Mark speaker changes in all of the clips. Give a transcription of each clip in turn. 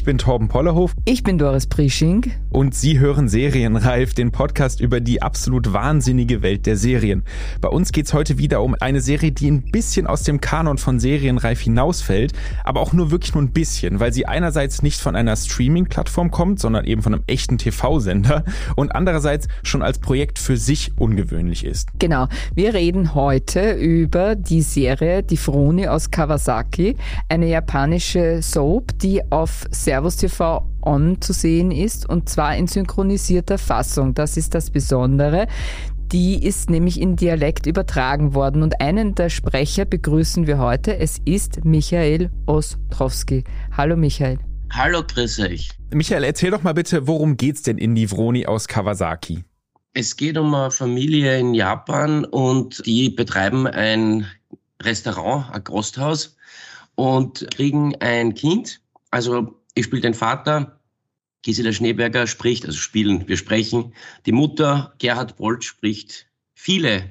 Speaker 1: Ich bin Torben Pollerhof.
Speaker 2: Ich bin Doris Prisching.
Speaker 1: Und Sie hören Serienreif, den Podcast über die absolut wahnsinnige Welt der Serien. Bei uns geht's heute wieder um eine Serie, die ein bisschen aus dem Kanon von Serienreif hinausfällt, aber auch nur wirklich nur ein bisschen, weil sie einerseits nicht von einer Streaming-Plattform kommt, sondern eben von einem echten TV-Sender und andererseits schon als Projekt für sich ungewöhnlich ist.
Speaker 2: Genau. Wir reden heute über die Serie Die Froni aus Kawasaki, eine japanische Soap, die auf Servus TV On zu sehen ist und zwar in synchronisierter Fassung. Das ist das Besondere. Die ist nämlich in Dialekt übertragen worden und einen der Sprecher begrüßen wir heute. Es ist Michael Ostrowski. Hallo Michael.
Speaker 3: Hallo, grüß euch.
Speaker 1: Michael, erzähl doch mal bitte, worum geht's denn in Nivroni aus Kawasaki?
Speaker 3: Es geht um eine Familie in Japan und die betreiben ein Restaurant, ein Gasthaus und kriegen ein Kind. Also ich spiele den Vater, Gisela Schneeberger spricht, also spielen, wir sprechen. Die Mutter, Gerhard Bolt, spricht viele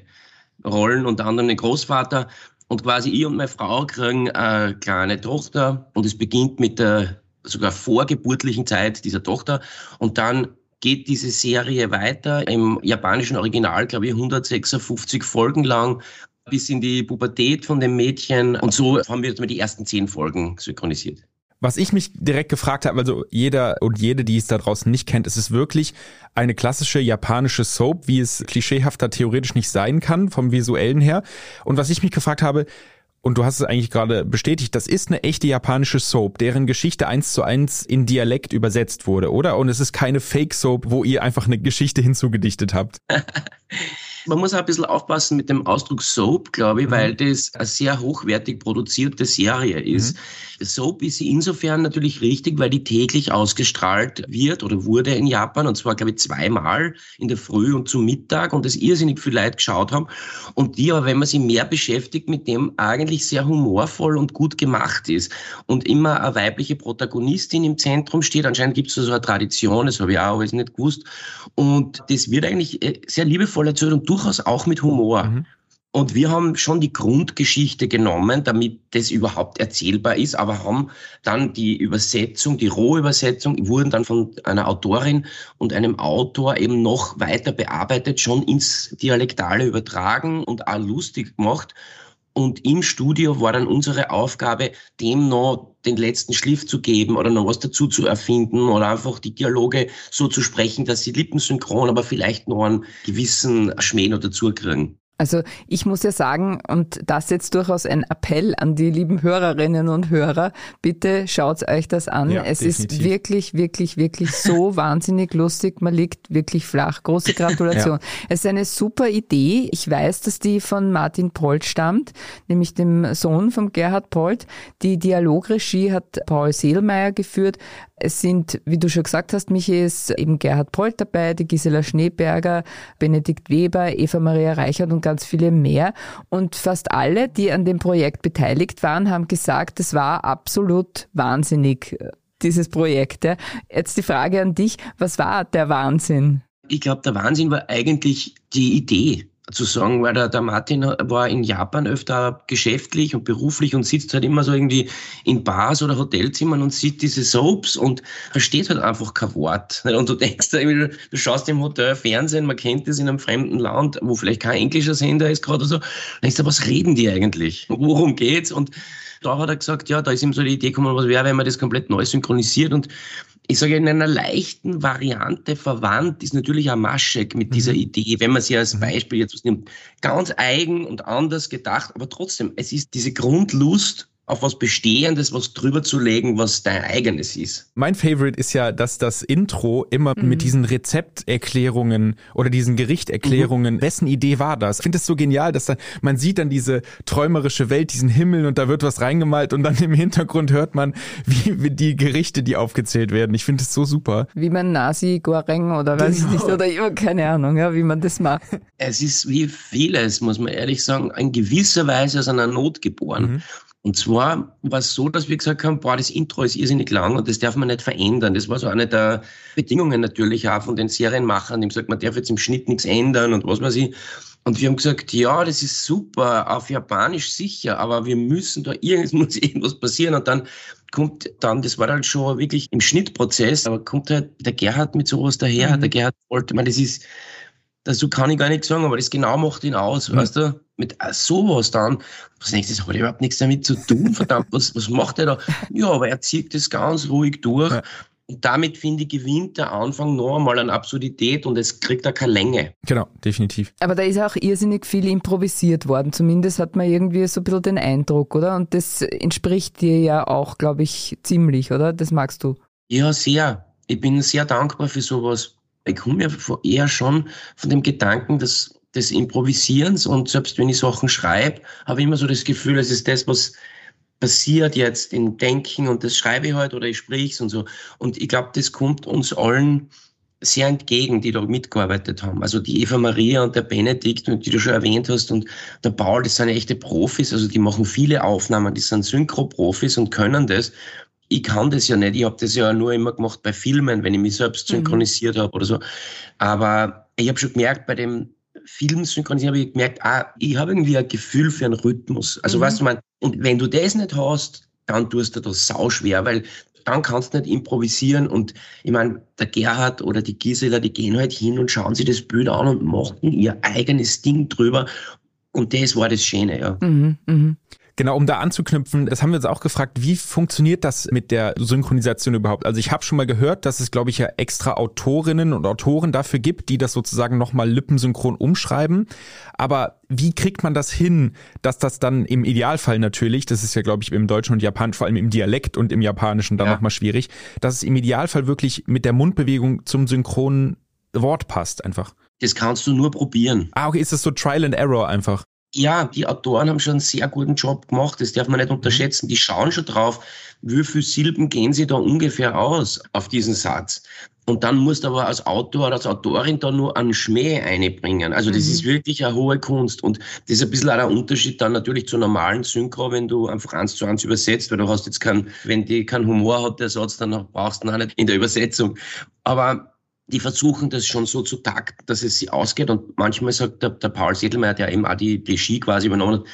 Speaker 3: Rollen, unter anderem den Großvater. Und quasi ich und meine Frau kriegen eine kleine Tochter und es beginnt mit der sogar vorgeburtlichen Zeit dieser Tochter. Und dann geht diese Serie weiter im japanischen Original, glaube ich, 156 Folgen lang bis in die Pubertät von dem Mädchen. Und so haben wir jetzt mal die ersten zehn Folgen synchronisiert.
Speaker 1: Was ich mich direkt gefragt habe, also jeder und jede, die es da draußen nicht kennt, ist es wirklich eine klassische japanische Soap, wie es klischeehafter theoretisch nicht sein kann, vom visuellen her. Und was ich mich gefragt habe, und du hast es eigentlich gerade bestätigt, das ist eine echte japanische Soap, deren Geschichte eins zu eins in Dialekt übersetzt wurde, oder? Und es ist keine Fake-Soap, wo ihr einfach eine Geschichte hinzugedichtet habt.
Speaker 3: Man muss auch ein bisschen aufpassen mit dem Ausdruck Soap, glaube ich, mhm. weil das eine sehr hochwertig produzierte Serie ist. Mhm. Soap ist insofern natürlich richtig, weil die täglich ausgestrahlt wird oder wurde in Japan und zwar, glaube ich, zweimal in der Früh und zum Mittag und das irrsinnig viel Leute geschaut haben und die aber, wenn man sich mehr beschäftigt, mit dem eigentlich sehr humorvoll und gut gemacht ist und immer eine weibliche Protagonistin im Zentrum steht. Anscheinend gibt es so eine Tradition, das habe ich auch alles nicht gewusst und das wird eigentlich äh, sehr liebevoll erzählt und durchaus auch mit Humor. Mhm. Und wir haben schon die Grundgeschichte genommen, damit das überhaupt erzählbar ist, aber haben dann die Übersetzung, die Rohübersetzung, wurden dann von einer Autorin und einem Autor eben noch weiter bearbeitet, schon ins Dialektale übertragen und auch lustig gemacht. Und im Studio war dann unsere Aufgabe, dem noch den letzten Schliff zu geben oder noch was dazu zu erfinden oder einfach die Dialoge so zu sprechen, dass sie lippensynchron, aber vielleicht noch einen gewissen Schmäh noch dazu kriegen.
Speaker 2: Also ich muss ja sagen, und das jetzt durchaus ein Appell an die lieben Hörerinnen und Hörer, bitte schaut euch das an. Ja, es definitiv. ist wirklich, wirklich, wirklich so wahnsinnig lustig. Man liegt wirklich flach. Große Gratulation. ja. Es ist eine super Idee. Ich weiß, dass die von Martin Polt stammt, nämlich dem Sohn von Gerhard Polt. Die Dialogregie hat Paul Seelmeier geführt. Es sind, wie du schon gesagt hast, Michi, ist eben Gerhard Polt dabei, die Gisela Schneeberger, Benedikt Weber, Eva Maria Reichert und ganz viele mehr. Und fast alle, die an dem Projekt beteiligt waren, haben gesagt, es war absolut wahnsinnig, dieses Projekt. Jetzt die Frage an dich, was war der Wahnsinn?
Speaker 3: Ich glaube, der Wahnsinn war eigentlich die Idee zu sagen, weil der, der Martin war in Japan öfter geschäftlich und beruflich und sitzt halt immer so irgendwie in Bars oder Hotelzimmern und sieht diese Soaps und versteht halt einfach kein Wort. Und du denkst, du schaust im Hotel Fernsehen, man kennt das in einem fremden Land, wo vielleicht kein englischer Sender ist gerade so, denkst du, was reden die eigentlich? Worum geht's? Und da hat er gesagt, ja, da ist ihm so die Idee gekommen, was wäre, wenn man das komplett neu synchronisiert und ich sage in einer leichten Variante verwandt ist natürlich Amaschek mit dieser mhm. Idee, wenn man sie als mhm. Beispiel jetzt nimmt. Ganz eigen und anders gedacht, aber trotzdem, es ist diese Grundlust auf was Bestehendes, was drüber zu legen, was dein eigenes ist.
Speaker 1: Mein Favorite ist ja, dass das Intro immer mhm. mit diesen Rezepterklärungen oder diesen Gerichterklärungen, mhm. wessen Idee war das? Ich finde es so genial, dass da, man sieht dann diese träumerische Welt, diesen Himmel und da wird was reingemalt und dann im Hintergrund hört man, wie, wie die Gerichte, die aufgezählt werden. Ich finde es so super.
Speaker 2: Wie man Nasi Goreng oder weiß genau. ich nicht, oder immer keine Ahnung, ja, wie man das macht.
Speaker 3: Es ist wie vieles, muss man ehrlich sagen, in gewisser Weise aus einer Not geboren. Mhm. Und zwar war es so, dass wir gesagt haben, boah, das Intro ist irrsinnig lang und das darf man nicht verändern. Das war so eine der Bedingungen natürlich auch von den Serienmachern, die gesagt, man darf jetzt im Schnitt nichts ändern und was weiß ich. Und wir haben gesagt, ja, das ist super, auf Japanisch sicher, aber wir müssen da irgendwas, muss irgendwas passieren. Und dann kommt dann, das war dann schon wirklich im Schnittprozess, aber kommt halt der Gerhard mit sowas daher. Mhm. Der Gerhard wollte, man, das ist, dazu kann ich gar nichts sagen, aber das genau macht ihn aus, mhm. weißt du? Mit sowas dann. Was denkst du, das hat überhaupt nichts damit zu tun, verdammt, was, was macht er da? Ja, aber er zieht das ganz ruhig durch. Ja. Und damit, finde ich, gewinnt der Anfang noch einmal an Absurdität und es kriegt da keine Länge.
Speaker 1: Genau, definitiv.
Speaker 2: Aber da ist auch irrsinnig viel improvisiert worden. Zumindest hat man irgendwie so ein bisschen den Eindruck, oder? Und das entspricht dir ja auch, glaube ich, ziemlich, oder? Das magst du.
Speaker 3: Ja, sehr. Ich bin sehr dankbar für sowas ich komme ja eher schon von dem Gedanken des, des Improvisierens und selbst wenn ich Sachen schreibe, habe ich immer so das Gefühl, es ist das, was passiert jetzt im Denken und das schreibe ich halt oder ich sprich es und so. Und ich glaube, das kommt uns allen sehr entgegen, die da mitgearbeitet haben. Also die Eva Maria und der Benedikt, die du schon erwähnt hast, und der Paul, das sind echte Profis, also die machen viele Aufnahmen, die sind Synchro-Profis und können das ich kann das ja nicht. Ich habe das ja nur immer gemacht bei Filmen, wenn ich mich selbst mhm. synchronisiert mhm. habe oder so. Aber ich habe schon gemerkt, bei dem Film synchronisieren habe ich gemerkt, ah, ich habe irgendwie ein Gefühl für einen Rhythmus. Also mhm. weißt du, man, und wenn du das nicht hast, dann tust du das sau schwer, weil dann kannst du nicht improvisieren. Und ich meine, der Gerhard oder die Gisela, die gehen halt hin und schauen sich das Bild an und machen ihr eigenes Ding drüber. Und das war das Schöne, ja. Mhm,
Speaker 1: mh. Genau, um da anzuknüpfen, das haben wir uns auch gefragt, wie funktioniert das mit der Synchronisation überhaupt? Also ich habe schon mal gehört, dass es, glaube ich, ja extra Autorinnen und Autoren dafür gibt, die das sozusagen nochmal lippensynchron umschreiben. Aber wie kriegt man das hin, dass das dann im Idealfall natürlich, das ist ja, glaube ich, im Deutschen und Japan, vor allem im Dialekt und im Japanischen dann ja. nochmal schwierig, dass es im Idealfall wirklich mit der Mundbewegung zum synchronen Wort passt einfach?
Speaker 3: Das kannst du nur probieren.
Speaker 1: Ah, okay, ist das so Trial and Error einfach?
Speaker 3: Ja, die Autoren haben schon einen sehr guten Job gemacht. Das darf man nicht unterschätzen. Die schauen schon drauf, wie viele Silben gehen sie da ungefähr aus auf diesen Satz. Und dann musst du aber als Autor oder als Autorin da nur einen Schmäh einbringen. Also das mhm. ist wirklich eine hohe Kunst. Und das ist ein bisschen auch der Unterschied dann natürlich zur normalen Synchro, wenn du einfach eins zu eins übersetzt, weil du hast jetzt keinen, wenn die keinen Humor hat, der Satz, dann brauchst du ihn auch nicht in der Übersetzung. Aber die versuchen das schon so zu takten, dass es sie ausgeht. Und manchmal sagt der, der Paul Sedelmeier, der eben auch die Regie quasi übernommen hat,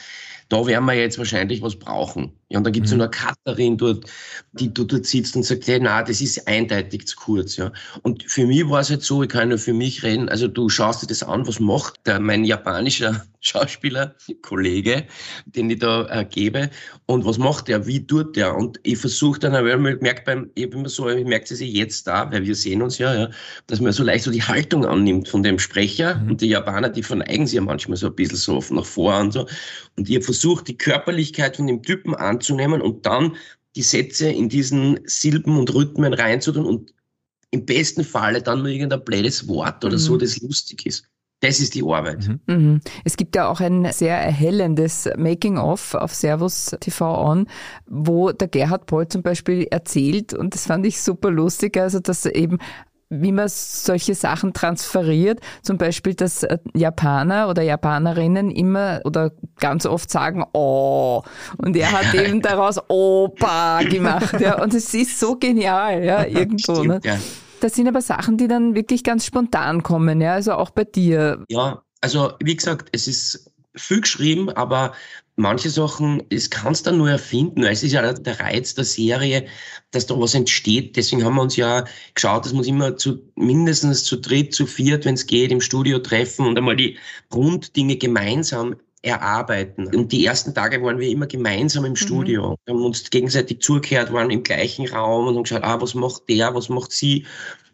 Speaker 3: da werden wir jetzt wahrscheinlich was brauchen. Ja, und dann gibt es mhm. eine Katharin dort, die dort sitzt und sagt, hey, na, das ist eindeutig zu kurz. Ja. Und für mich war es halt so, ich kann nur für mich reden, also du schaust dir das an, was macht der, mein japanischer Schauspieler, Kollege, den ich da äh, gebe, und was macht der, wie tut der? Und ich versuche dann, weil man merkt beim, ich habe immer so, ich merke es jetzt da, weil wir sehen uns ja, ja, dass man so leicht so die Haltung annimmt von dem Sprecher mhm. und die Japaner, die verneigen sich ja manchmal so ein bisschen so nach vor und so. Und ich habe versucht, die Körperlichkeit von dem Typen an anzunehmen und dann die Sätze in diesen Silben und Rhythmen reinzutun und im besten Falle dann nur irgendein blödes Wort oder mhm. so, das lustig ist. Das ist die Arbeit.
Speaker 2: Mhm. mhm. Es gibt ja auch ein sehr erhellendes Making-of auf Servus TV On, wo der Gerhard Poll zum Beispiel erzählt, und das fand ich super lustig, also dass eben wie man solche Sachen transferiert. Zum Beispiel, dass äh, Japaner oder Japanerinnen immer oder ganz oft sagen, oh. Und er hat eben daraus Opa gemacht. Ja. Und es ist so genial, ja, irgendwo. Stimmt, ne? ja. Das sind aber Sachen, die dann wirklich ganz spontan kommen, ja, also auch bei dir.
Speaker 3: Ja, also wie gesagt, es ist viel geschrieben, aber manche Sachen, das kannst du dann nur erfinden. Es ist ja der Reiz der Serie, dass da was entsteht. Deswegen haben wir uns ja geschaut, dass wir uns immer zu, mindestens zu dritt, zu viert, wenn es geht, im Studio treffen und einmal die Grunddinge gemeinsam erarbeiten. Und die ersten Tage waren wir immer gemeinsam im mhm. Studio. Mhm. Wir haben uns gegenseitig zugehört, waren im gleichen Raum und haben geschaut, ah, was macht der, was macht sie?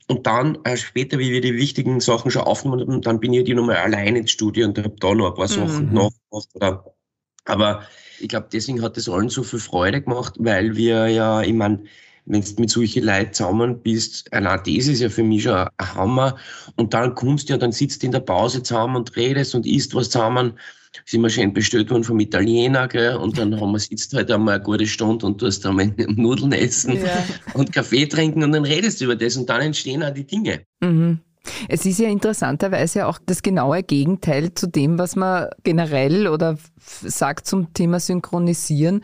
Speaker 3: Und dann äh, später, wie wir die wichtigen Sachen schon aufgenommen haben, dann bin ich die nochmal allein ins Studio und habe da noch ein paar Sachen mhm. nachgemacht. Oder aber Ich glaube, deswegen hat das allen so viel Freude gemacht, weil wir ja, ich meine, wenn du mit solchen Leuten zusammen bist, allein das ist ja für mich schon ein Hammer. Und dann kommst du ja, dann sitzt du in der Pause zusammen und redest und isst was zusammen. Sind wir schön bestellt worden vom Italiener, gell? Und dann haben wir sitzt halt einmal eine gute Stunde und tust einmal Nudeln essen ja. und Kaffee trinken und dann redest du über das und dann entstehen auch die Dinge.
Speaker 2: Mhm. Es ist ja interessanterweise auch das genaue Gegenteil zu dem, was man generell oder sagt zum Thema Synchronisieren,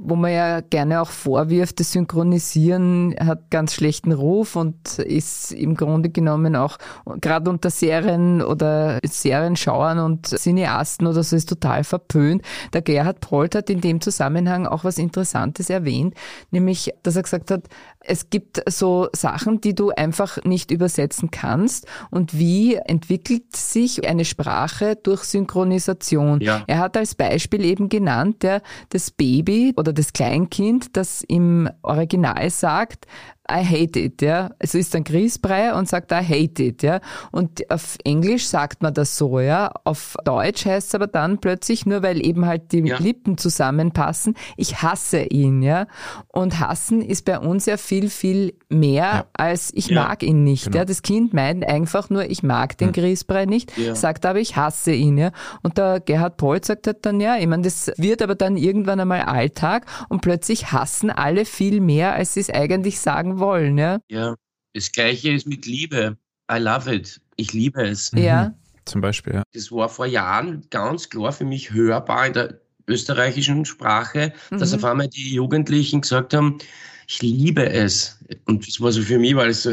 Speaker 2: wo man ja gerne auch vorwirft, das Synchronisieren hat ganz schlechten Ruf und ist im Grunde genommen auch gerade unter Serien oder Serienschauern und Cineasten oder so ist total verpönt. Der Gerhard Polt hat in dem Zusammenhang auch was Interessantes erwähnt, nämlich, dass er gesagt hat, es gibt so Sachen, die du einfach nicht übersetzen kannst und wie entwickelt sich eine Sprache durch Synchronisation? Ja. Er hat als Beispiel eben genannt, der, das Baby oder das Kleinkind, das im Original sagt, I hate it, ja. Also ist ein Grießbrei und sagt I hate it, ja. Und auf Englisch sagt man das so, ja. Auf Deutsch heißt es aber dann plötzlich, nur weil eben halt die ja. Lippen zusammenpassen, ich hasse ihn, ja. Und hassen ist bei uns ja viel, viel mehr ja. als ich ja. mag ihn nicht, genau. ja. Das Kind meint einfach nur, ich mag den hm. Grießbrei nicht, sagt aber, ich hasse ihn, ja. Und der Gerhard Pohl sagt halt dann, ja, ich meine, das wird aber dann irgendwann einmal Alltag und plötzlich hassen alle viel mehr, als sie es eigentlich sagen wollen, ja?
Speaker 3: Ja, das Gleiche ist mit Liebe. I love it. Ich liebe es.
Speaker 2: Ja. Mhm.
Speaker 1: Zum Beispiel, ja.
Speaker 3: Das war vor Jahren ganz klar für mich hörbar in der österreichischen Sprache, mhm. dass auf einmal die Jugendlichen gesagt haben, ich liebe es. Und das war so für mich, weil es so,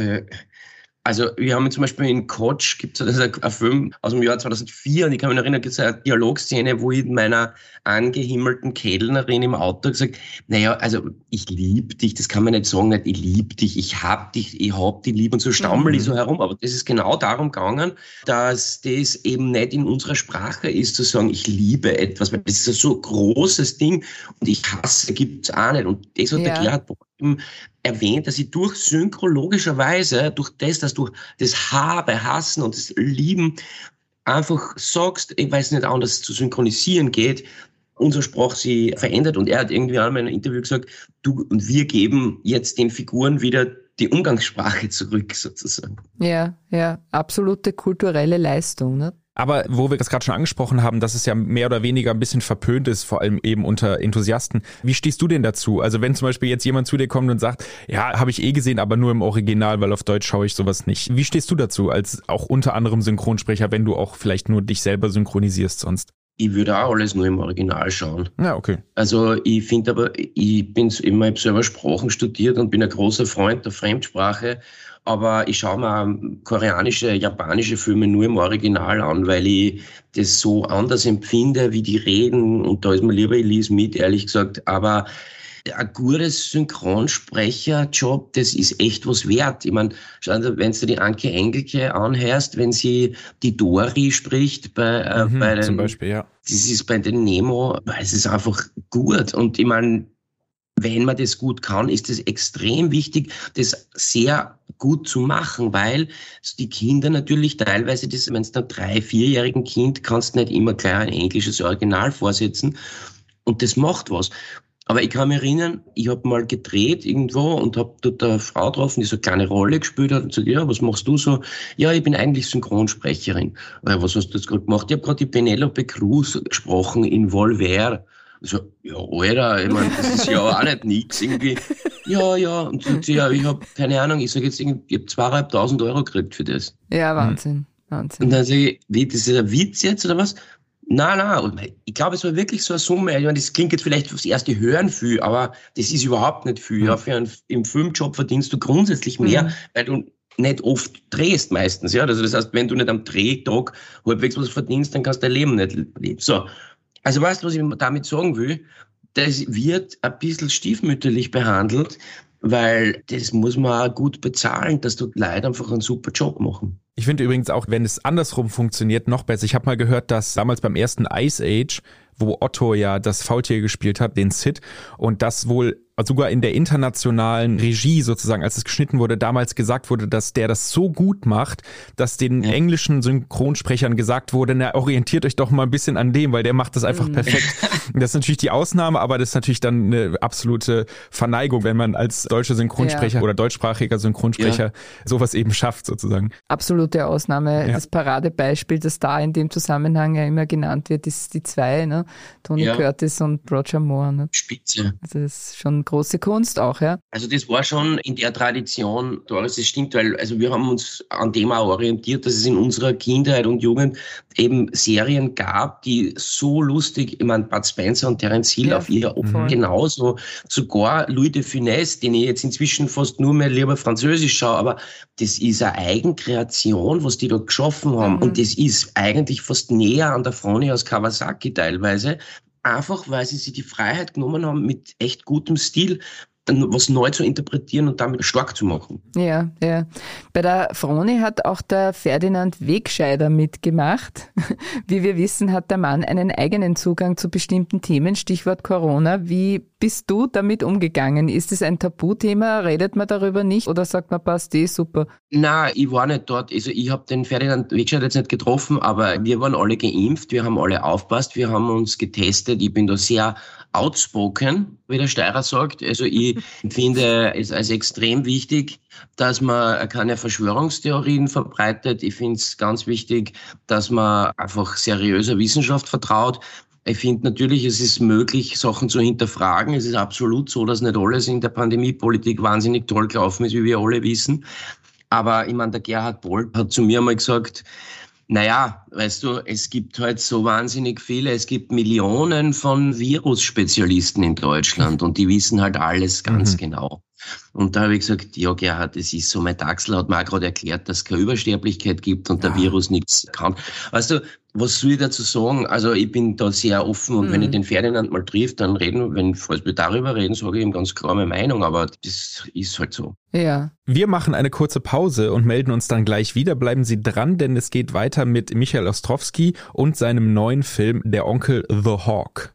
Speaker 3: also wir haben zum Beispiel in Coach, gibt es einen Film aus dem Jahr 2004 und ich kann mich erinnern, gibt es eine Dialogszene, wo ich meiner angehimmelten Kellnerin im Auto gesagt, naja, also ich liebe dich, das kann man nicht sagen, nicht, ich liebe dich, ich hab dich, ich hab dich lieb und so stammel mhm. ich so herum. Aber das ist genau darum gegangen, dass das eben nicht in unserer Sprache ist, zu sagen, ich liebe etwas, weil das ist ein so großes Ding und ich hasse gibt es auch nicht. Und das hat ja. der Gerhard erwähnt, dass sie durch synchrologischerweise, durch das, dass du das Habe, Hassen und das Lieben einfach sagst, ich weiß nicht anders zu synchronisieren geht, unsere Sprache sie verändert. Und er hat irgendwie einmal in einem Interview gesagt, du und wir geben jetzt den Figuren wieder die Umgangssprache zurück, sozusagen.
Speaker 2: Ja, ja, absolute kulturelle Leistung. Ne?
Speaker 1: Aber wo wir das gerade schon angesprochen haben, dass es ja mehr oder weniger ein bisschen verpönt ist, vor allem eben unter Enthusiasten. Wie stehst du denn dazu? Also wenn zum Beispiel jetzt jemand zu dir kommt und sagt, ja, habe ich eh gesehen, aber nur im Original, weil auf Deutsch schaue ich sowas nicht. Wie stehst du dazu als auch unter anderem Synchronsprecher, wenn du auch vielleicht nur dich selber synchronisierst sonst?
Speaker 3: Ich würde auch alles nur im Original schauen.
Speaker 1: Ja, okay.
Speaker 3: Also ich finde aber, ich bin immer, ich habe selber Sprachen studiert und bin ein großer Freund der Fremdsprache aber ich schaue mir koreanische, japanische Filme nur im Original an, weil ich das so anders empfinde, wie die reden. Und da ist mir lieber, ich lese mit, ehrlich gesagt. Aber ein gutes Synchronsprecherjob, das ist echt was wert. Ich meine, wenn du die Anke Engelke anhörst, wenn sie die Dori spricht bei, äh, mhm, bei den,
Speaker 1: zum Beispiel, ja.
Speaker 3: Das ist bei den Nemo, es ist einfach gut. Und ich meine, wenn man das gut kann, ist es extrem wichtig, das sehr gut zu machen, weil die Kinder natürlich teilweise, das, wenn es einem drei-, vierjährigen Kind kannst du nicht immer gleich ein englisches Original vorsetzen und das macht was. Aber ich kann mich erinnern, ich habe mal gedreht irgendwo und habe dort eine Frau getroffen, die so eine kleine Rolle gespielt hat und gesagt, ja, was machst du so? Ja, ich bin eigentlich Synchronsprecherin. Ja, was hast du jetzt gerade gemacht? Ich habe gerade die Penelope Cruz gesprochen in Volver. So, ja, Alter, ich meine, das ist ja auch nicht nix irgendwie. Ja, ja, und sagt sie, ja, ich habe keine Ahnung, ich sage jetzt, ich habe zweieinhalbtausend Euro gekriegt für das.
Speaker 2: Ja, Wahnsinn. Wahnsinn.
Speaker 3: Und dann sage ich, wie, das ist ein Witz jetzt oder was? Nein, und ich glaube, es war wirklich so eine Summe. Ich meine, das klingt jetzt vielleicht fürs erste Hören viel, aber das ist überhaupt nicht viel. Mhm. Ja, für einen, Im Filmjob verdienst du grundsätzlich mehr, mhm. weil du nicht oft drehst meistens. Ja, also das heißt, wenn du nicht am Drehtag halbwegs was verdienst, dann kannst du dein Leben nicht leben. So, also weißt du, was ich damit sagen will? Das wird ein bisschen stiefmütterlich behandelt, weil das muss man auch gut bezahlen, dass du Leute einfach einen super Job machen.
Speaker 1: Ich finde übrigens auch, wenn es andersrum funktioniert, noch besser. Ich habe mal gehört, dass damals beim ersten Ice Age wo Otto ja das Faultier gespielt hat, den Sid, und das wohl sogar in der internationalen Regie sozusagen, als es geschnitten wurde, damals gesagt wurde, dass der das so gut macht, dass den ja. englischen Synchronsprechern gesagt wurde, na, orientiert euch doch mal ein bisschen an dem, weil der macht das einfach mhm. perfekt. das ist natürlich die Ausnahme, aber das ist natürlich dann eine absolute Verneigung, wenn man als deutsche Synchronsprecher ja. oder deutschsprachiger Synchronsprecher ja. sowas eben schafft sozusagen.
Speaker 2: Absolute Ausnahme. Das Paradebeispiel, das da in dem Zusammenhang ja immer genannt wird, ist die zwei, ne? Tony Curtis und Roger Moore. Ne?
Speaker 3: Spitze.
Speaker 2: Das ist schon große Kunst auch, ja.
Speaker 3: Also das war schon in der Tradition, Doris, das stimmt, weil also wir haben uns an dem auch orientiert, dass es in unserer Kindheit und Jugend eben Serien gab, die so lustig, ich meine, Bud Spencer und Terence Hill ja, auf ihr mhm. genauso, sogar Louis de Funès, den ich jetzt inzwischen fast nur mehr lieber Französisch schaue, aber das ist eine Eigenkreation, was die da geschaffen haben mhm. und das ist eigentlich fast näher an der Froni aus Kawasaki teilweise, einfach weil sie sich die Freiheit genommen haben, mit echt gutem Stil was neu zu interpretieren und damit stark zu machen.
Speaker 2: Ja, ja. Bei der Froni hat auch der Ferdinand Wegscheider mitgemacht. Wie wir wissen, hat der Mann einen eigenen Zugang zu bestimmten Themen, Stichwort Corona. Wie bist du damit umgegangen? Ist es ein Tabuthema? Redet man darüber nicht oder sagt man, passt eh super?
Speaker 3: Na, ich war nicht dort. Also ich habe den Ferdinand Wegscheider jetzt nicht getroffen, aber wir waren alle geimpft, wir haben alle aufpasst, wir haben uns getestet. Ich bin da sehr outspoken, wie der Steirer sagt. Also ich finde es als extrem wichtig, dass man keine Verschwörungstheorien verbreitet. Ich finde es ganz wichtig, dass man einfach seriöser Wissenschaft vertraut. Ich finde natürlich, es ist möglich, Sachen zu hinterfragen. Es ist absolut so, dass nicht alles in der Pandemiepolitik wahnsinnig toll gelaufen ist, wie wir alle wissen. Aber ich meine, der Gerhard Bolt hat zu mir mal gesagt, naja, weißt du, es gibt halt so wahnsinnig viele, es gibt Millionen von Virusspezialisten in Deutschland und die wissen halt alles ganz mhm. genau. Und da habe ich gesagt, ja Gerhard, es ist so, mein Taxel hat mir auch gerade erklärt, dass es keine Übersterblichkeit gibt und ja. der Virus nichts kann. Weißt du, was soll ich dazu sagen? Also ich bin da sehr offen und mhm. wenn ich mhm. den Ferdinand mal trifft, dann reden, wenn, falls wir darüber reden, sage ich ihm ganz klar meine Meinung, aber das ist halt so.
Speaker 2: Ja.
Speaker 1: Wir machen eine kurze Pause und melden uns dann gleich wieder. Bleiben Sie dran, denn es geht weiter mit Michael Ostrowski und seinem neuen Film Der Onkel The Hawk.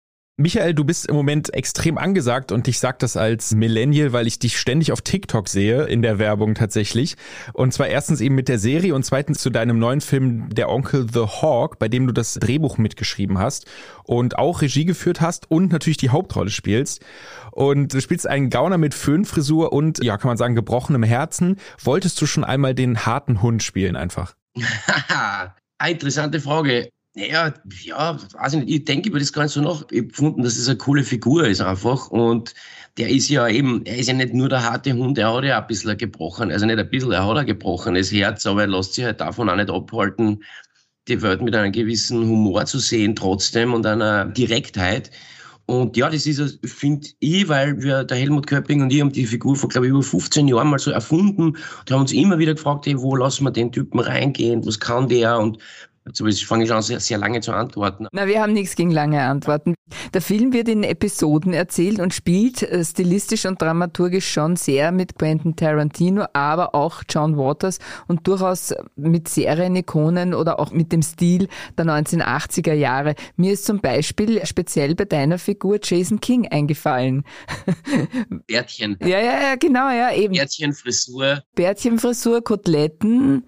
Speaker 1: Michael, du bist im Moment extrem angesagt und ich sag das als Millennial, weil ich dich ständig auf TikTok sehe, in der Werbung tatsächlich. Und zwar erstens eben mit der Serie und zweitens zu deinem neuen Film Der Onkel The Hawk, bei dem du das Drehbuch mitgeschrieben hast und auch Regie geführt hast und natürlich die Hauptrolle spielst. Und du spielst einen Gauner mit Föhnfrisur und, ja, kann man sagen, gebrochenem Herzen. Wolltest du schon einmal den harten Hund spielen einfach?
Speaker 3: Interessante Frage. Naja, ja, weiß ich nicht. Ich denke über das nicht so nach. Ich habe gefunden, dass es das eine coole Figur ist einfach. Und der ist ja eben, er ist ja nicht nur der harte Hund, er hat ja ein bisschen gebrochen, also nicht ein bisschen, er hat ein gebrochenes Herz, aber er lässt sich halt davon auch nicht abhalten, die Welt mit einem gewissen Humor zu sehen trotzdem und einer Direktheit. Und ja, das ist, finde ich, weil wir, der Helmut Köpping und ich haben die Figur vor, glaube ich, über 15 Jahren mal so erfunden und haben uns immer wieder gefragt, hey, wo lassen wir den Typen reingehen, was kann der? Und Zumindest fange ich an, sehr, sehr lange zu antworten.
Speaker 2: Na, wir haben nichts gegen lange Antworten. Der Film wird in Episoden erzählt und spielt äh, stilistisch und dramaturgisch schon sehr mit Quentin Tarantino, aber auch John Waters und durchaus mit Serienikonen oder auch mit dem Stil der 1980er Jahre. Mir ist zum Beispiel speziell bei deiner Figur Jason King eingefallen.
Speaker 3: Bärtchen.
Speaker 2: Ja, ja, ja, genau, ja, eben.
Speaker 3: Bärtchenfrisur.
Speaker 2: Bärtchenfrisur, Koteletten.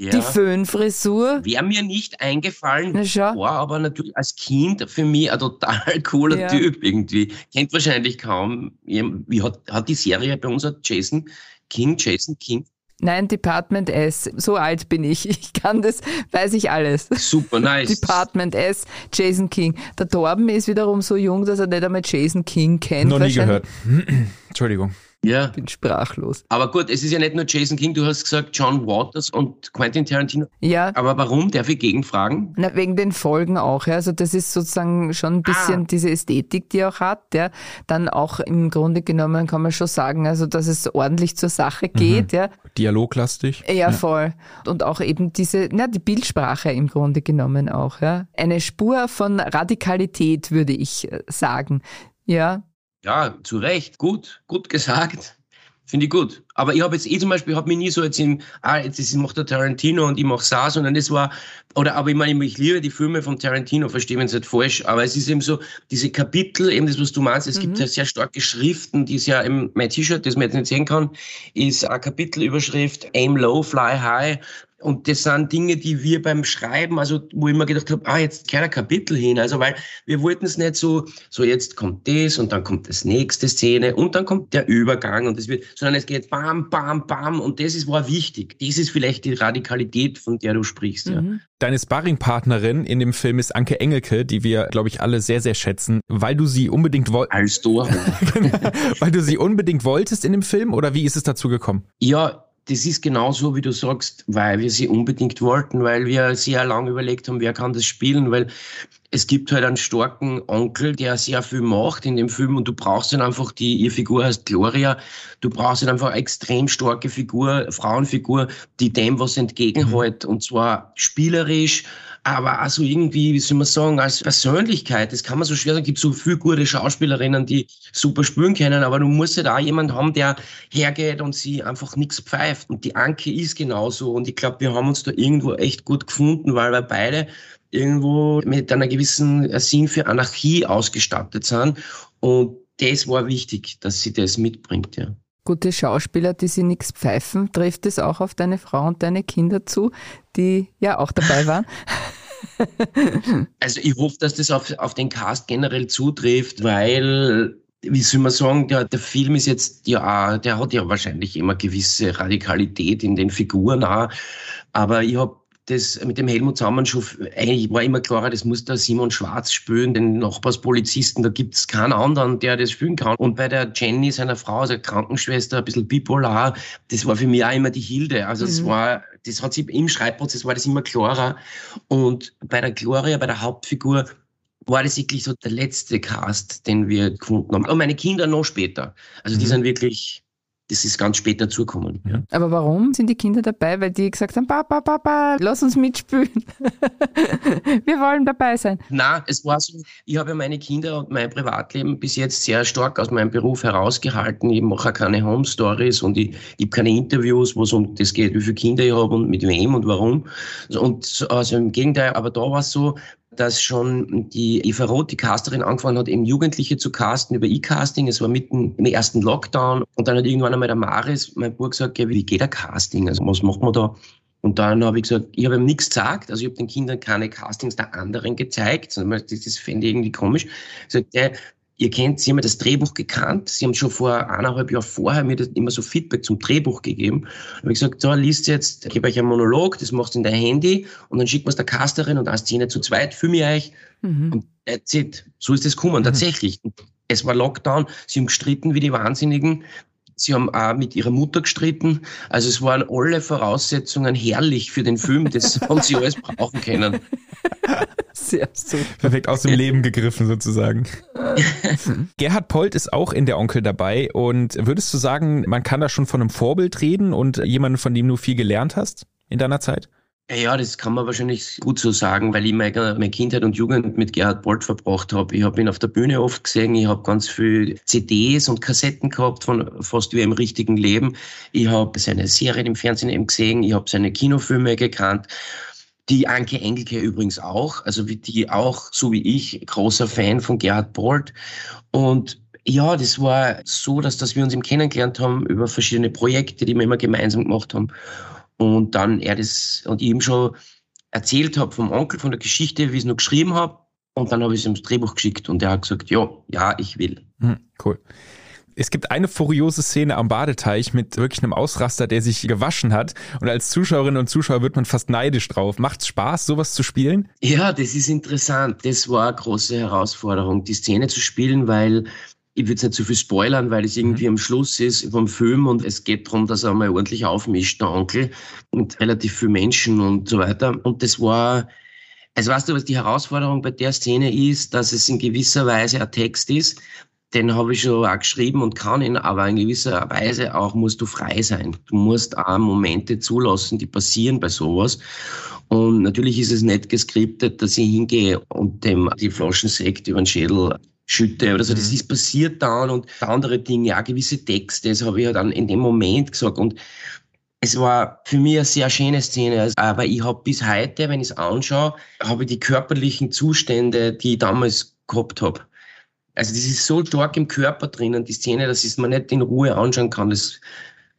Speaker 2: Ja. Die Föhnfrisur.
Speaker 3: Wäre mir nicht eingefallen, war aber natürlich als Kind für mich ein total cooler ja. Typ irgendwie. Kennt wahrscheinlich kaum. Wie hat, hat die Serie bei uns Jason King, Jason King
Speaker 2: Nein, Department S. So alt bin ich. Ich kann das, weiß ich alles.
Speaker 3: Super, nice.
Speaker 2: Department S, Jason King. Der Torben ist wiederum so jung, dass er nicht einmal Jason King kennt.
Speaker 1: Noch nie gehört. Entschuldigung.
Speaker 2: Ja. Ich bin sprachlos.
Speaker 3: Aber gut, es ist ja nicht nur Jason King, du hast gesagt John Waters und Quentin Tarantino.
Speaker 2: Ja.
Speaker 3: Aber warum? Darf ich gegenfragen?
Speaker 2: Na, wegen den Folgen auch. Ja. Also das ist sozusagen schon ein bisschen ah. diese Ästhetik, die er auch hat. Ja. Dann auch im Grunde genommen kann man schon sagen, also dass es ordentlich zur Sache mhm. geht. Mhm. Ja.
Speaker 1: Dialoglastig.
Speaker 2: Ja, ja, voll. Und auch eben diese, na, die Bildsprache im Grunde genommen auch. Ja. Eine Spur von Radikalität, würde ich äh, sagen. Ja,
Speaker 3: ja, zu Recht. Gut, gut gesagt. Finde ich gut. Aber ich habe jetzt, ich zum Beispiel, habe mich nie so jetzt in, ah, jetzt ist, macht der Tarantino und ich mache Sa, sondern das war, oder, aber ich meine, ich liebe die Filme von Tarantino, verstehe mich nicht falsch, aber es ist eben so, diese Kapitel, eben das, was du meinst, es mhm. gibt ja sehr starke Schriften, die ist ja eben, mein T-Shirt, das man jetzt nicht sehen kann, ist eine Kapitelüberschrift, Aim Low, Fly High, und das sind Dinge, die wir beim Schreiben, also wo ich mir gedacht habe, ah, jetzt kein Kapitel hin. Also weil wir wollten es nicht so, so jetzt kommt das und dann kommt das nächste Szene und dann kommt der Übergang und das wird, sondern es geht bam, bam, bam und das ist war wichtig. Das ist vielleicht die Radikalität, von der du sprichst. Mhm. Ja.
Speaker 1: Deine Sparringpartnerin in dem Film ist Anke Engelke, die wir, glaube ich, alle sehr, sehr schätzen, weil du sie unbedingt wolltest.
Speaker 3: Als du.
Speaker 1: weil du sie unbedingt wolltest in dem Film oder wie ist es dazu gekommen?
Speaker 3: Ja, das ist genauso, wie du sagst, weil wir sie unbedingt wollten, weil wir sehr lange überlegt haben, wer kann das spielen, weil es gibt halt einen starken Onkel, der sehr viel macht in dem Film und du brauchst dann einfach die, ihre Figur heißt Gloria, du brauchst dann einfach eine extrem starke Figur, Frauenfigur, die dem was entgegenhält mhm. und zwar spielerisch, aber also irgendwie, wie soll man sagen, als Persönlichkeit, das kann man so schwer sagen, es gibt so viele gute Schauspielerinnen, die super spielen können, aber du musst ja halt da jemand haben, der hergeht und sie einfach nichts pfeift. Und die Anke ist genauso. Und ich glaube, wir haben uns da irgendwo echt gut gefunden, weil wir beide irgendwo mit einer gewissen Sinn für Anarchie ausgestattet sind. Und das war wichtig, dass sie das mitbringt, ja
Speaker 2: gute Schauspieler, die sie nichts pfeifen. Trifft es auch auf deine Frau und deine Kinder zu, die ja auch dabei waren?
Speaker 3: also ich hoffe, dass das auf, auf den Cast generell zutrifft, weil wie soll man sagen, der, der Film ist jetzt ja, der hat ja wahrscheinlich immer gewisse Radikalität in den Figuren auch. Aber ich habe das mit dem Helmut Saumann schon, eigentlich war immer klar, das muss der Simon Schwarz spielen, den Nachbarspolizisten, da gibt es keinen anderen, der das spielen kann. Und bei der Jenny, seiner Frau, also Krankenschwester, ein bisschen bipolar, das war für mich auch immer die Hilde. Also es mhm. war, das hat sich im Schreibprozess war das immer klarer. Und bei der Gloria, bei der Hauptfigur, war das wirklich so der letzte Cast, den wir gefunden haben. Und meine Kinder noch später. Also die mhm. sind wirklich das ist ganz spät dazugekommen. Ja.
Speaker 2: Aber warum sind die Kinder dabei? Weil die gesagt haben, Papa, Papa, lass uns mitspielen. Wir wollen dabei sein.
Speaker 3: Na, es war so, ich habe meine Kinder und mein Privatleben bis jetzt sehr stark aus meinem Beruf herausgehalten. Ich mache keine Home Stories und ich gebe keine Interviews, wo es um das geht, wie viele Kinder ich habe und mit wem und warum. Und also im Gegenteil, aber da war es so, dass schon die Eva Roth, die Casterin, angefangen hat, eben Jugendliche zu casten über E-Casting. Es war mitten im ersten Lockdown. Und dann hat irgendwann einmal der Maris, mein Bruder, gesagt, ja, wie geht der Casting? Also was macht man da? Und dann habe ich gesagt, ich habe ihm nichts gesagt, also ich habe den Kindern keine Castings der anderen gezeigt, das, das fände ich irgendwie komisch. Ich gesagt, Ihr kennt, Sie haben ja das Drehbuch gekannt. Sie haben schon vor eineinhalb Jahren vorher mir das immer so Feedback zum Drehbuch gegeben. Da habe ich gesagt, so, liest jetzt, ich gebe euch einen Monolog, das macht in dein Handy und dann schickt man es der Casterin und eine Szene zu zweit, für mich euch. Mhm. Und that's it. So ist es gekommen, mhm. tatsächlich. Es war Lockdown, sie haben gestritten wie die Wahnsinnigen. Sie haben auch mit ihrer Mutter gestritten. Also es waren alle Voraussetzungen herrlich für den Film. Das haben sie alles brauchen können.
Speaker 1: Sehr so. Perfekt aus dem Leben gegriffen sozusagen. Gerhard Polt ist auch in der Onkel dabei und würdest du sagen, man kann da schon von einem Vorbild reden und jemanden, von dem du viel gelernt hast in deiner Zeit?
Speaker 3: Ja, das kann man wahrscheinlich gut so sagen, weil ich meine, Kindheit und Jugend mit Gerhard Bolt verbracht habe. Ich habe ihn auf der Bühne oft gesehen, ich habe ganz viel CDs und Kassetten gehabt von fast wie im richtigen Leben. Ich habe seine Serien im Fernsehen eben gesehen, ich habe seine Kinofilme gekannt. Die Anke Engelke übrigens auch, also wie die auch, so wie ich, großer Fan von Gerhard Bolt. Und ja, das war so, dass, dass wir uns eben kennengelernt haben über verschiedene Projekte, die wir immer gemeinsam gemacht haben. Und dann er das und ich ihm schon erzählt habe vom Onkel, von der Geschichte, wie ich es noch geschrieben habe. Und dann habe ich es ihm das Drehbuch geschickt und er hat gesagt, ja, ja, ich will.
Speaker 1: Hm, cool. Es gibt eine furiose Szene am Badeteich mit wirklich einem Ausraster, der sich gewaschen hat. Und als Zuschauerin und Zuschauer wird man fast neidisch drauf. Macht's Spaß, sowas zu spielen?
Speaker 3: Ja, das ist interessant. Das war eine große Herausforderung, die Szene zu spielen, weil ich will jetzt nicht zu viel spoilern, weil es irgendwie mhm. am Schluss ist vom Film und es geht darum, dass er mal ordentlich aufmischt, der Onkel, und relativ viele Menschen und so weiter. Und das war, also weißt du, was die Herausforderung bei der Szene ist, dass es in gewisser Weise ein Text ist, den habe ich schon auch geschrieben und kann ihn, aber in gewisser Weise auch musst du frei sein. Du musst auch Momente zulassen, die passieren bei sowas. Und natürlich ist es nicht geskriptet, dass ich hingehe und dem die Flaschen Sekt über den Schädel schütte oder so. Mhm. Das ist passiert dann und andere Dinge, auch gewisse Texte, das habe ich ja dann in dem Moment gesagt und es war für mich eine sehr schöne Szene, also, aber ich habe bis heute, wenn ich es anschaue, habe ich die körperlichen Zustände, die ich damals gehabt habe. Also das ist so stark im Körper drinnen, die Szene, dass ich es mir nicht in Ruhe anschauen kann. Das,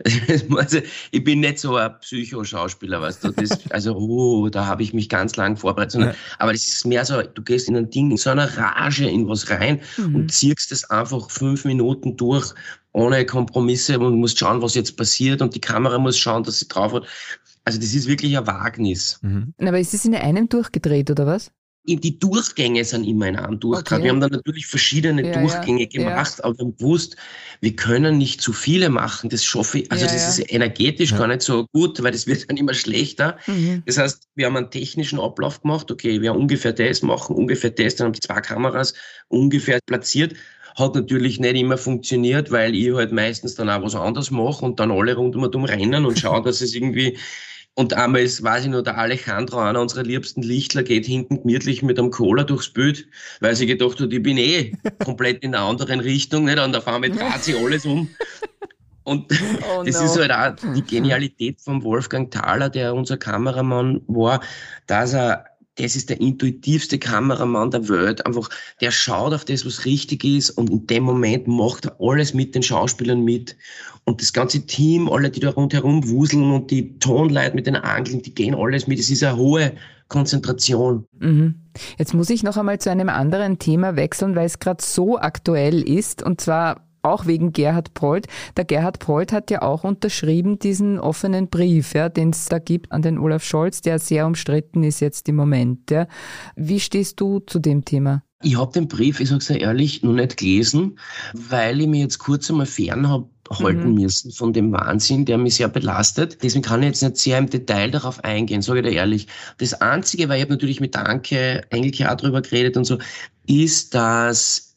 Speaker 3: also, ich bin nicht so ein Psychoschauspieler, weißt du. Das, also, oh, da habe ich mich ganz lang vorbereitet. Sondern, ja. Aber das ist mehr so, du gehst in ein Ding, in so einer Rage in was rein mhm. und ziehst das einfach fünf Minuten durch, ohne Kompromisse und musst schauen, was jetzt passiert und die Kamera muss schauen, dass sie drauf hat. Also das ist wirklich ein Wagnis.
Speaker 2: Mhm. Aber ist es in einem durchgedreht oder was?
Speaker 3: Die Durchgänge sind immer in einem Durchgang. Okay. Wir haben dann natürlich verschiedene ja, Durchgänge ja, gemacht, ja. aber wir haben gewusst, wir können nicht zu viele machen. Das schaffe ich, also das ist energetisch gar nicht so gut, weil das wird dann immer schlechter. Mhm. Das heißt, wir haben einen technischen Ablauf gemacht. Okay, wir haben ungefähr das machen, ungefähr das, dann haben die zwei Kameras ungefähr platziert. Hat natürlich nicht immer funktioniert, weil ich halt meistens dann auch was anderes mache und dann alle rundum rennen und schauen, dass es irgendwie und einmal ist, weiß ich noch, der Alejandro, einer unserer liebsten Lichtler, geht hinten gemütlich mit einem Cola durchs Bild, weil sie gedacht hat, ich bin eh komplett in einer anderen Richtung, nicht? Und auf einmal dreht sich alles um. Und oh das no. ist halt auch die Genialität von Wolfgang Thaler, der unser Kameramann war, dass er das ist der intuitivste Kameramann der Welt. Einfach, der schaut auf das, was richtig ist und in dem Moment macht er alles mit den Schauspielern mit. Und das ganze Team, alle, die da rundherum wuseln und die Tonleute mit den Angeln, die gehen alles mit. Es ist eine hohe Konzentration.
Speaker 2: Mhm. Jetzt muss ich noch einmal zu einem anderen Thema wechseln, weil es gerade so aktuell ist und zwar auch wegen Gerhard Polt. Der Gerhard Polt hat ja auch unterschrieben diesen offenen Brief, ja, den es da gibt an den Olaf Scholz, der sehr umstritten ist jetzt im Moment. Ja. Wie stehst du zu dem Thema?
Speaker 3: Ich habe den Brief, ich sage sehr ehrlich, noch nicht gelesen, weil ich mir jetzt kurz einmal fern habe halten mhm. müssen von dem Wahnsinn, der mich sehr belastet. Deswegen kann ich jetzt nicht sehr im Detail darauf eingehen, sage ich dir ehrlich. Das Einzige, weil ich habe natürlich mit Danke eigentlich auch drüber geredet und so, ist, dass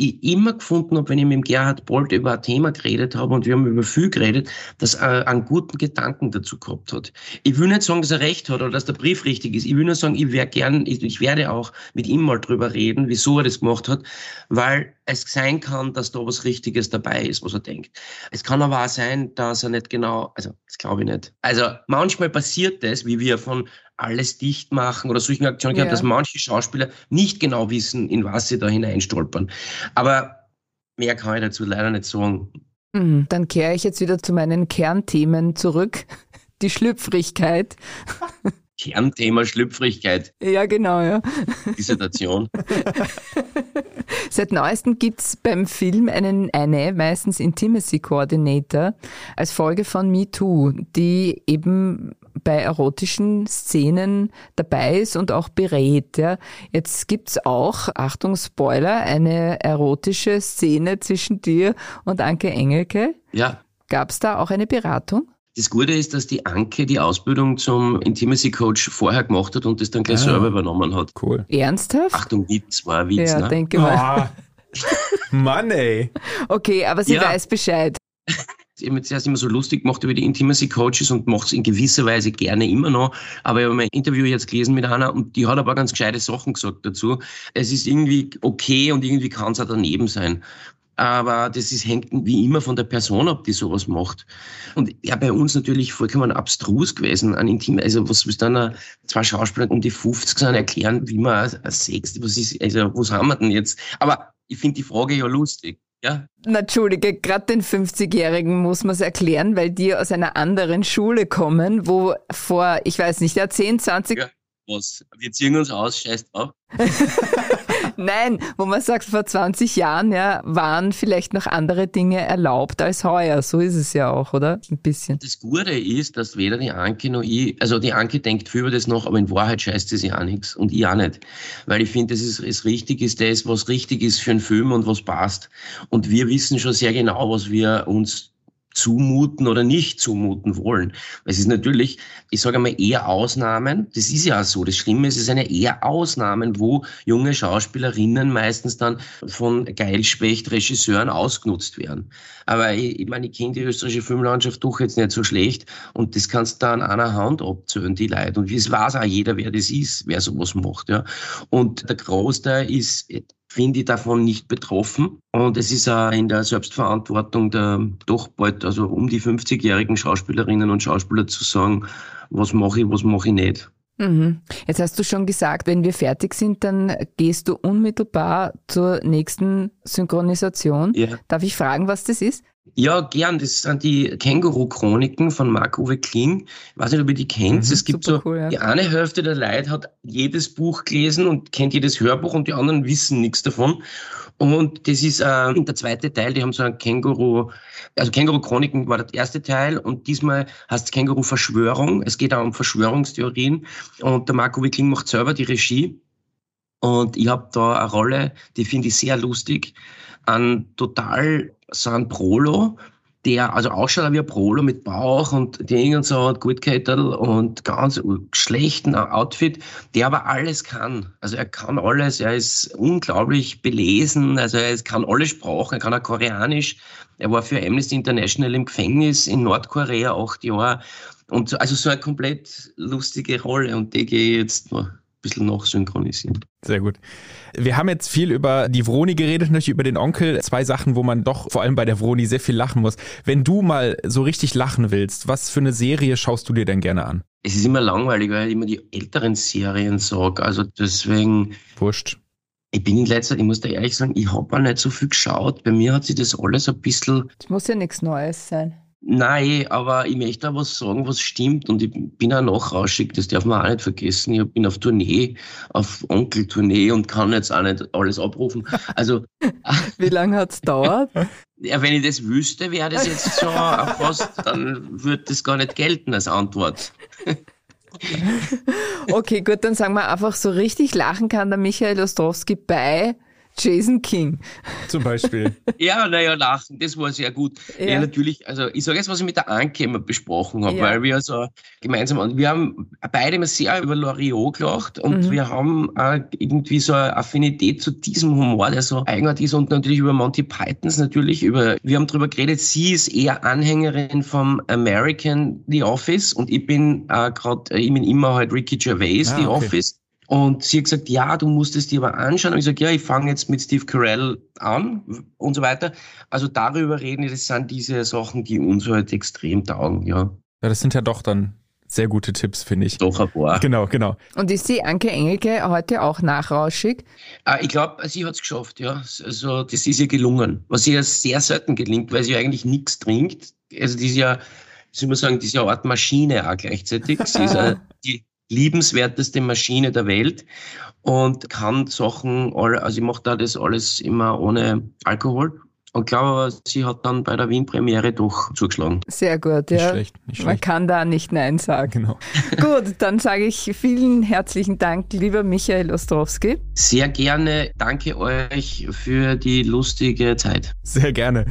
Speaker 3: ich immer gefunden habe, wenn ich mit Gerhard Bolt über ein Thema geredet habe und wir haben über viel geredet, dass er einen guten Gedanken dazu gehabt hat. Ich will nicht sagen, dass er recht hat oder dass der Brief richtig ist. Ich will nur sagen, ich wäre gern, ich werde auch mit ihm mal drüber reden, wieso er das gemacht hat, weil es sein kann, dass da was Richtiges dabei ist, was er denkt. Es kann aber auch sein, dass er nicht genau, also das glaube ich nicht. Also manchmal passiert das, wie wir von alles dicht machen oder solchen Aktionen ja. gehabt, dass manche Schauspieler nicht genau wissen, in was sie da hineinstolpern. Aber mehr kann ich dazu leider nicht sagen.
Speaker 2: Mhm, dann kehre ich jetzt wieder zu meinen Kernthemen zurück. Die Schlüpfrigkeit.
Speaker 3: Kernthema Schlüpfrigkeit.
Speaker 2: Ja, genau, ja.
Speaker 3: Dissertation.
Speaker 2: Seit neuestem gibt's beim Film einen, eine, meistens Intimacy Coordinator, als Folge von Me Too, die eben bei erotischen Szenen dabei ist und auch berät. Ja. Jetzt gibt's auch, Achtung Spoiler, eine erotische Szene zwischen dir und Anke Engelke.
Speaker 3: Ja.
Speaker 2: Gab's da auch eine Beratung?
Speaker 3: Das Gute ist, dass die Anke die Ausbildung zum Intimacy Coach vorher gemacht hat und das dann gleich ah, selber übernommen hat.
Speaker 1: Cool.
Speaker 2: Ernsthaft?
Speaker 3: Achtung, Witz, war ein Witz,
Speaker 2: ja,
Speaker 3: ne?
Speaker 2: denke mal.
Speaker 1: Oh. Mann, ey.
Speaker 2: Okay, aber sie ja. weiß Bescheid.
Speaker 3: Ich habe zuerst immer so lustig gemacht über die Intimacy Coaches und mache es in gewisser Weise gerne immer noch. Aber ich habe mein Interview jetzt gelesen mit einer und die hat aber ganz gescheite Sachen gesagt dazu. Es ist irgendwie okay und irgendwie kann es auch daneben sein. Aber das ist, hängt wie immer von der Person ab, die sowas macht. Und ja, bei uns natürlich vollkommen abstrus gewesen, an Intim, also was was dann zwei Schauspieler um die 50 sind, erklären, wie man Sex, was ist, also was haben wir denn jetzt? Aber ich finde die Frage ja lustig. Ja.
Speaker 2: Na, Entschuldige, gerade den 50-Jährigen muss man es erklären, weil die aus einer anderen Schule kommen, wo vor, ich weiß nicht, ja, 10, 20. Ja,
Speaker 3: was? Wir ziehen uns aus, scheiß drauf.
Speaker 2: Nein, wo man sagt, vor 20 Jahren ja, waren vielleicht noch andere Dinge erlaubt als heuer. So ist es ja auch, oder? Ein bisschen.
Speaker 3: Das Gute ist, dass weder die Anke noch ich, also die Anke denkt viel über das noch, aber in Wahrheit scheißt sie auch nichts und ich auch nicht. Weil ich finde, das ist, ist richtig ist das, was richtig ist für einen Film und was passt. Und wir wissen schon sehr genau, was wir uns zumuten oder nicht zumuten wollen. Es ist natürlich, ich sage einmal, eher Ausnahmen. Das ist ja auch so. Das Schlimme ist, es sind ja eher Ausnahmen, wo junge Schauspielerinnen meistens dann von geilspecht Regisseuren ausgenutzt werden. Aber ich, ich meine, ich kenne die österreichische Filmlandschaft doch jetzt nicht so schlecht und das kannst du da an einer Hand abzählen, die Leute. Und es weiß auch jeder, wer das ist, wer sowas macht. Ja. Und der Großteil ist finde ich davon nicht betroffen. Und es ist auch in der Selbstverantwortung der doch bald, also um die 50-jährigen Schauspielerinnen und Schauspieler zu sagen, was mache ich, was mache ich nicht.
Speaker 2: Mhm. Jetzt hast du schon gesagt, wenn wir fertig sind, dann gehst du unmittelbar zur nächsten Synchronisation. Ja. Darf ich fragen, was das ist?
Speaker 3: Ja, gern. Das sind die Känguru-Chroniken von Marc-Uwe Kling. Ich weiß nicht, ob ihr die kennt. Mhm, es gibt so, cool, ja. die eine Hälfte der Leute hat jedes Buch gelesen und kennt jedes Hörbuch und die anderen wissen nichts davon. Und das ist äh, der zweite Teil, die haben so ein Känguru, also Känguru-Chroniken war der erste Teil und diesmal heißt es Känguru-Verschwörung. Es geht auch um Verschwörungstheorien und der Marco Kling macht selber die Regie. Und ich habe da eine Rolle, die finde ich sehr lustig. Ein total so ein Prolo, der also ausschaut wie ein Prolo mit Bauch und Ding und so und Gutkettel und ganz schlechten Outfit, der aber alles kann. Also er kann alles, er ist unglaublich belesen, also er kann alle Sprachen, er kann auch Koreanisch. Er war für Amnesty International im Gefängnis in Nordkorea acht Jahre. Und so, also so eine komplett lustige Rolle und die gehe ich jetzt noch bisschen noch synchronisieren.
Speaker 1: Sehr gut. Wir haben jetzt viel über die Vroni geredet, natürlich über den Onkel. Zwei Sachen, wo man doch vor allem bei der Vroni sehr viel lachen muss. Wenn du mal so richtig lachen willst, was für eine Serie schaust du dir denn gerne an?
Speaker 3: Es ist immer langweilig, weil ich immer die älteren Serien sage. Also deswegen.
Speaker 1: Wurscht.
Speaker 3: Ich bin in letzter Zeit, ich muss da ehrlich sagen, ich habe auch nicht so viel geschaut. Bei mir hat sich das alles ein bisschen.
Speaker 2: Es muss ja nichts Neues sein.
Speaker 3: Nein, aber ich möchte auch was sagen, was stimmt. Und ich bin auch nachrauschig, das darf man auch nicht vergessen. Ich bin auf Tournee, auf Onkeltournee und kann jetzt auch nicht alles abrufen. Also.
Speaker 2: Wie lange hat es dauert?
Speaker 3: Ja, wenn ich das wüsste, wäre das jetzt so fast, dann würde das gar nicht gelten als Antwort.
Speaker 2: okay, gut, dann sagen wir einfach so richtig lachen kann der Michael Ostrowski bei Jason King.
Speaker 1: Zum Beispiel.
Speaker 3: ja, naja, lachen, das war sehr gut. Ja, ja natürlich, also ich sage jetzt, was ich mit der Anke immer besprochen habe, ja. weil wir so gemeinsam, wir haben beide immer sehr über Loriot gelacht und mhm. wir haben auch irgendwie so eine Affinität zu diesem Humor, der so eigenartig ist und natürlich über Monty Pythons natürlich, über, wir haben darüber geredet, sie ist eher Anhängerin vom American The Office und ich bin äh, gerade, ich bin immer halt Ricky Gervais ah, The okay. Office. Und sie hat gesagt, ja, du musst es dir aber anschauen. Und ich sage, ja, ich fange jetzt mit Steve Carell an und so weiter. Also darüber reden, das sind diese Sachen, die uns halt extrem taugen, ja.
Speaker 1: Ja, das sind ja doch dann sehr gute Tipps, finde ich.
Speaker 3: Doch ein paar.
Speaker 1: Genau, genau.
Speaker 2: Und ist die Anke Engelke heute auch nachrauschig?
Speaker 3: Ah, ich glaube, sie hat es geschafft, ja. Also das ist ihr gelungen. Was ihr sehr selten gelingt, weil sie eigentlich nichts trinkt. Also die ist ja, soll man sagen, diese Art Maschine auch gleichzeitig. Sie ist die liebenswerteste Maschine der Welt und kann Sachen, also ich mache da das alles immer ohne Alkohol und glaube, sie hat dann bei der Wien-Premiere doch zugeschlagen.
Speaker 2: Sehr gut, nicht ja. Schlecht, nicht schlecht. Man kann da nicht Nein sagen.
Speaker 1: Genau.
Speaker 2: gut, dann sage ich vielen herzlichen Dank, lieber Michael Ostrowski.
Speaker 3: Sehr gerne. Danke euch für die lustige Zeit.
Speaker 1: Sehr gerne.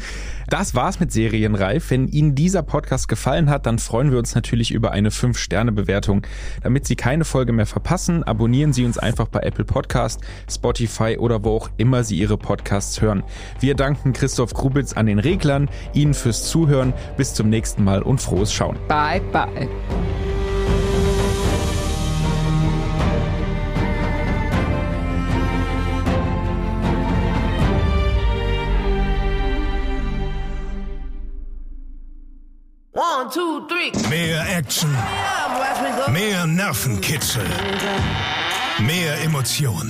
Speaker 1: Das war's mit Serienreif. Wenn Ihnen dieser Podcast gefallen hat, dann freuen wir uns natürlich über eine 5-Sterne-Bewertung. Damit Sie keine Folge mehr verpassen, abonnieren Sie uns einfach bei Apple Podcast, Spotify oder wo auch immer Sie Ihre Podcasts hören. Wir danken Christoph Grubitz an den Reglern, Ihnen fürs Zuhören. Bis zum nächsten Mal und frohes Schauen.
Speaker 2: Bye, bye.
Speaker 4: One, two, three. Mehr Action. Mehr Nervenkitzel. Mehr Emotionen.